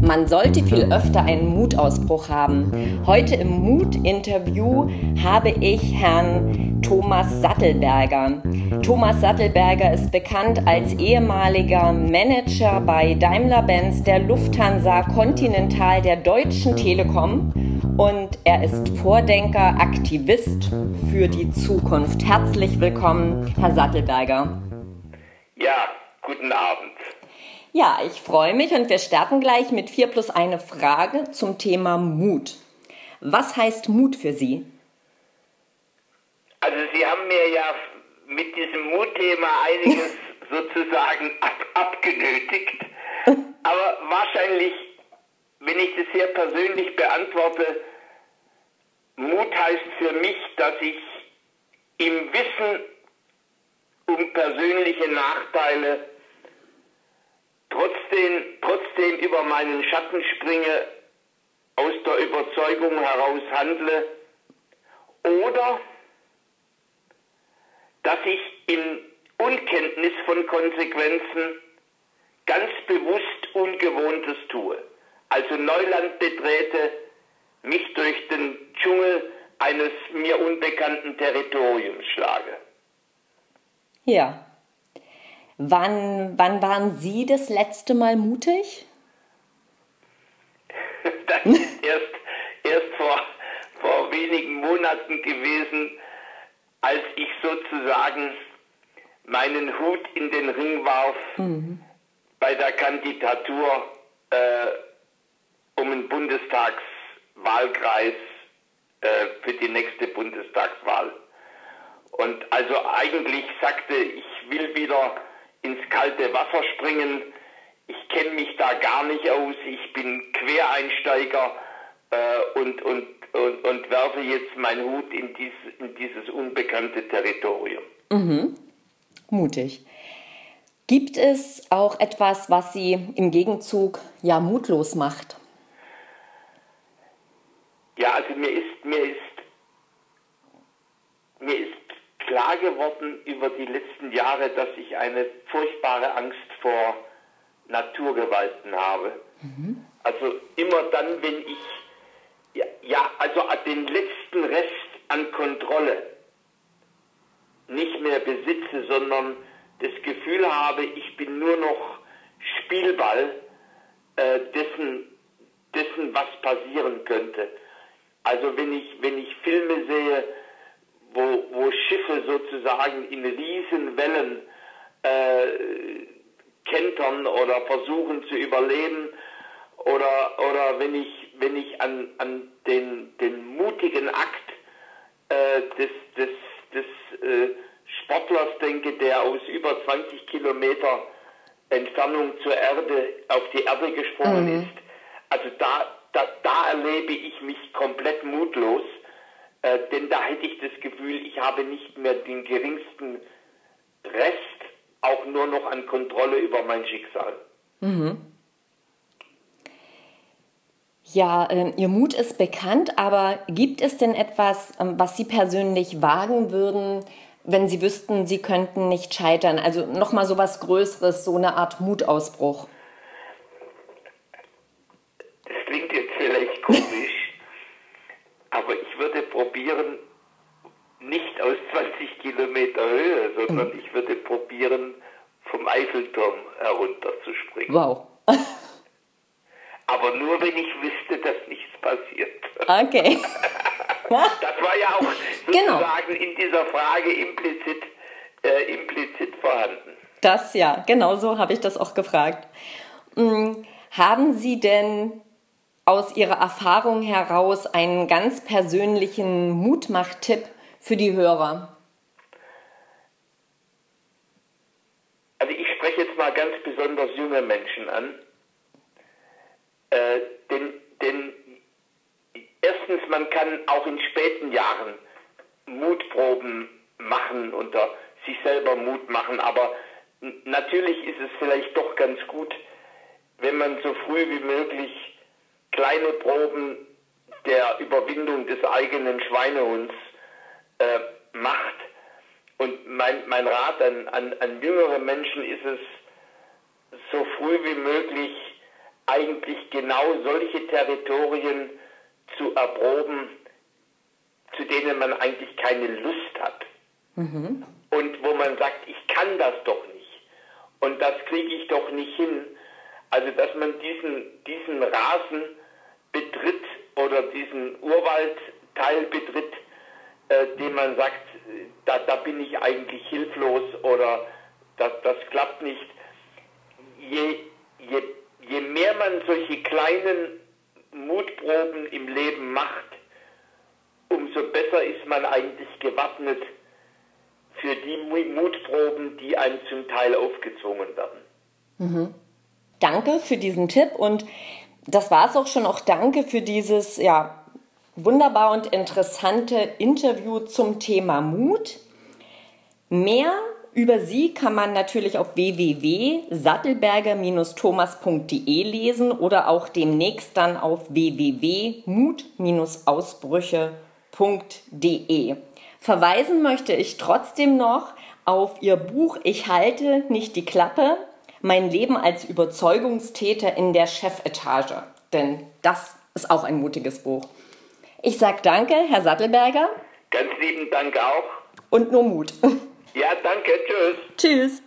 Man sollte viel öfter einen Mutausbruch haben. Heute im Mut-Interview habe ich Herrn Thomas Sattelberger. Thomas Sattelberger ist bekannt als ehemaliger Manager bei Daimler-Benz, der Lufthansa Continental, der Deutschen Telekom und er ist Vordenker, Aktivist für die Zukunft. Herzlich willkommen, Herr Sattelberger. Ja, guten Abend. Ja, ich freue mich und wir starten gleich mit 4 plus eine Frage zum Thema Mut. Was heißt Mut für Sie? Also Sie haben mir ja mit diesem Mutthema einiges sozusagen ab abgenötigt. Aber wahrscheinlich, wenn ich das sehr persönlich beantworte, Mut heißt für mich, dass ich im Wissen um persönliche Nachteile trotzdem, trotzdem über meinen Schatten springe, aus der Überzeugung heraus handle oder dass ich in Unkenntnis von Konsequenzen ganz bewusst Ungewohntes tue. Also Neuland betrete, mich durch den Dschungel eines mir unbekannten Territoriums schlage. Ja. Wann, wann waren Sie das letzte Mal mutig? das ist erst, erst vor, vor wenigen Monaten gewesen, als ich sozusagen meinen Hut in den Ring warf mhm. bei der Kandidatur äh, um Bundestagswahlkreis äh, für die nächste Bundestagswahl. Und also eigentlich sagte, ich will wieder ins kalte Wasser springen. Ich kenne mich da gar nicht aus. Ich bin Quereinsteiger äh, und, und, und, und werfe jetzt meinen Hut in, dies, in dieses unbekannte Territorium. Mhm. Mutig. Gibt es auch etwas, was Sie im Gegenzug ja mutlos macht? Ja, also mir ist, mir ist, mir ist geworden über die letzten Jahre, dass ich eine furchtbare Angst vor Naturgewalten habe. Mhm. Also immer dann, wenn ich ja, ja, also den letzten Rest an Kontrolle nicht mehr besitze, sondern das Gefühl habe, ich bin nur noch Spielball äh, dessen, dessen, was passieren könnte. Also wenn ich, wenn ich Filme sehe, sozusagen in Riesenwellen äh, kentern oder versuchen zu überleben, oder, oder wenn ich, wenn ich an, an den, den mutigen Akt äh, des, des, des äh, Sportlers denke, der aus über 20 Kilometer Entfernung zur Erde auf die Erde gesprungen mhm. ist. Also da, da, da erlebe ich mich komplett mutlos, äh, denn da hätte ich das Gefühl, ich habe nicht mehr den geringsten Rest auch nur noch an Kontrolle über mein Schicksal. Mhm. Ja, äh, Ihr Mut ist bekannt, aber gibt es denn etwas, ähm, was Sie persönlich wagen würden, wenn Sie wüssten, Sie könnten nicht scheitern? Also nochmal so was Größeres, so eine Art Mutausbruch. Das klingt jetzt vielleicht komisch, aber ich würde probieren, nicht aus 20 Kilometer Höhe, sondern mhm. ich würde probieren, vom Eiffelturm herunterzuspringen. Wow. Aber nur, wenn ich wüsste, dass nichts passiert. Okay. das war ja auch genau. sozusagen genau. in dieser Frage implizit, äh, implizit vorhanden. Das ja, genau so habe ich das auch gefragt. Hm, haben Sie denn aus Ihrer Erfahrung heraus einen ganz persönlichen Mutmachtipp für die Hörer? Also ich spreche jetzt mal ganz besonders junge Menschen an. Äh, denn, denn erstens, man kann auch in späten Jahren Mutproben machen, unter sich selber Mut machen, aber natürlich ist es vielleicht doch ganz gut, wenn man so früh wie möglich kleine Proben der Überwindung des eigenen Schweinehunds äh, macht. Und mein, mein Rat an, an, an jüngere Menschen ist es, so früh wie möglich eigentlich genau solche Territorien zu erproben, zu denen man eigentlich keine Lust hat. Mhm. Und wo man sagt, ich kann das doch nicht. Und das kriege ich doch nicht hin. Also, dass man diesen, diesen Rasen betritt oder diesen Urwaldteil betritt, äh, dem man sagt, da, da bin ich eigentlich hilflos oder das, das klappt nicht. Je, je, je mehr man solche kleinen Mutproben im Leben macht, umso besser ist man eigentlich gewappnet für die Mutproben, die einem zum Teil aufgezwungen werden. Mhm. Danke für diesen Tipp und das war es auch schon. Auch danke für dieses ja, wunderbar und interessante Interview zum Thema Mut. Mehr über sie kann man natürlich auf www.sattelberger-thomas.de lesen oder auch demnächst dann auf www.mut-ausbrüche.de. Verweisen möchte ich trotzdem noch auf ihr Buch Ich halte nicht die Klappe, mein Leben als Überzeugungstäter in der Chefetage. Denn das ist auch ein mutiges Buch. Ich sage danke, Herr Sattelberger. Ganz lieben Dank auch. Und nur Mut. Ja, danke. Tschüss. Tschüss.